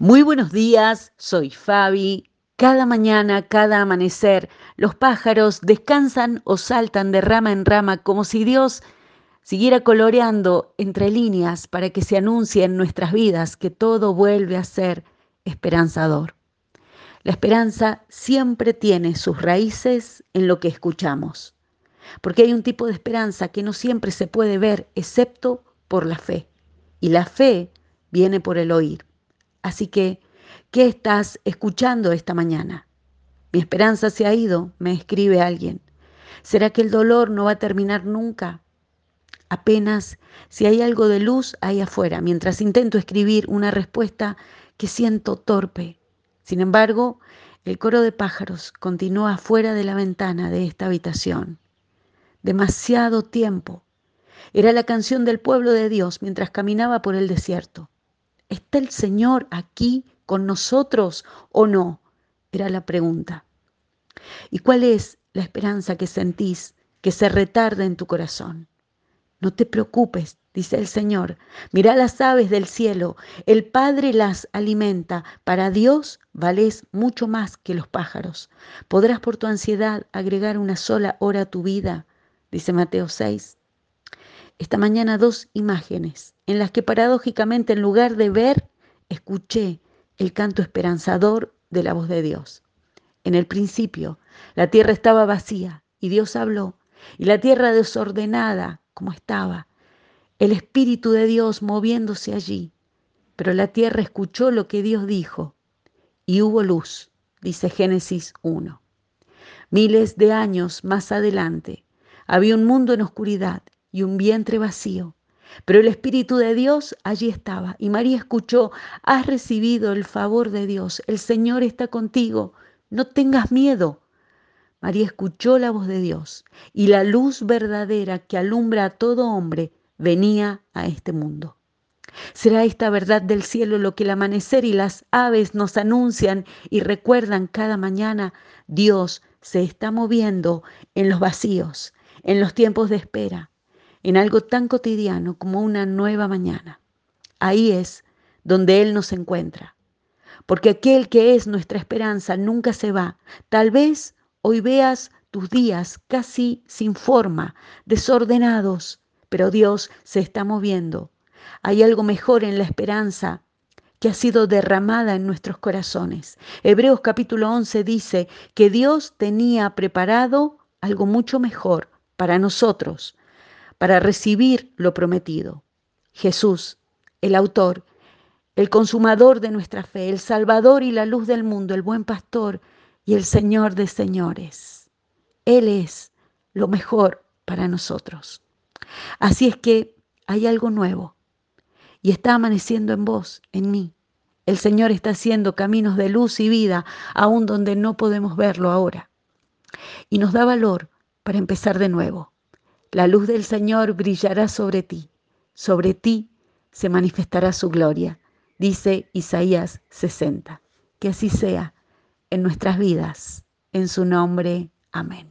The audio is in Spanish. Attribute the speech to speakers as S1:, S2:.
S1: Muy buenos días, soy Fabi. Cada mañana, cada amanecer, los pájaros descansan o saltan de rama en rama como si Dios siguiera coloreando entre líneas para que se anuncie en nuestras vidas que todo vuelve a ser esperanzador. La esperanza siempre tiene sus raíces en lo que escuchamos, porque hay un tipo de esperanza que no siempre se puede ver excepto por la fe, y la fe viene por el oír. Así que, ¿qué estás escuchando esta mañana? Mi esperanza se ha ido, me escribe alguien. ¿Será que el dolor no va a terminar nunca? Apenas si hay algo de luz ahí afuera, mientras intento escribir una respuesta que siento torpe. Sin embargo, el coro de pájaros continúa afuera de la ventana de esta habitación. Demasiado tiempo. Era la canción del pueblo de Dios mientras caminaba por el desierto. ¿Está el Señor aquí con nosotros o no? Era la pregunta. ¿Y cuál es la esperanza que sentís que se retarda en tu corazón? No te preocupes, dice el Señor. Mira las aves del cielo. El Padre las alimenta. Para Dios vales mucho más que los pájaros. Podrás por tu ansiedad agregar una sola hora a tu vida, dice Mateo 6 esta mañana dos imágenes en las que paradójicamente en lugar de ver, escuché el canto esperanzador de la voz de Dios. En el principio, la tierra estaba vacía y Dios habló, y la tierra desordenada como estaba, el Espíritu de Dios moviéndose allí. Pero la tierra escuchó lo que Dios dijo y hubo luz, dice Génesis 1. Miles de años más adelante, había un mundo en oscuridad y un vientre vacío. Pero el Espíritu de Dios allí estaba y María escuchó, has recibido el favor de Dios, el Señor está contigo, no tengas miedo. María escuchó la voz de Dios y la luz verdadera que alumbra a todo hombre venía a este mundo. ¿Será esta verdad del cielo lo que el amanecer y las aves nos anuncian y recuerdan cada mañana? Dios se está moviendo en los vacíos, en los tiempos de espera en algo tan cotidiano como una nueva mañana. Ahí es donde Él nos encuentra. Porque aquel que es nuestra esperanza nunca se va. Tal vez hoy veas tus días casi sin forma, desordenados, pero Dios se está moviendo. Hay algo mejor en la esperanza que ha sido derramada en nuestros corazones. Hebreos capítulo 11 dice que Dios tenía preparado algo mucho mejor para nosotros, para recibir lo prometido. Jesús, el autor, el consumador de nuestra fe, el Salvador y la luz del mundo, el buen pastor y el Señor de señores. Él es lo mejor para nosotros. Así es que hay algo nuevo y está amaneciendo en vos, en mí. El Señor está haciendo caminos de luz y vida, aún donde no podemos verlo ahora. Y nos da valor para empezar de nuevo. La luz del Señor brillará sobre ti, sobre ti se manifestará su gloria, dice Isaías 60. Que así sea en nuestras vidas, en su nombre. Amén.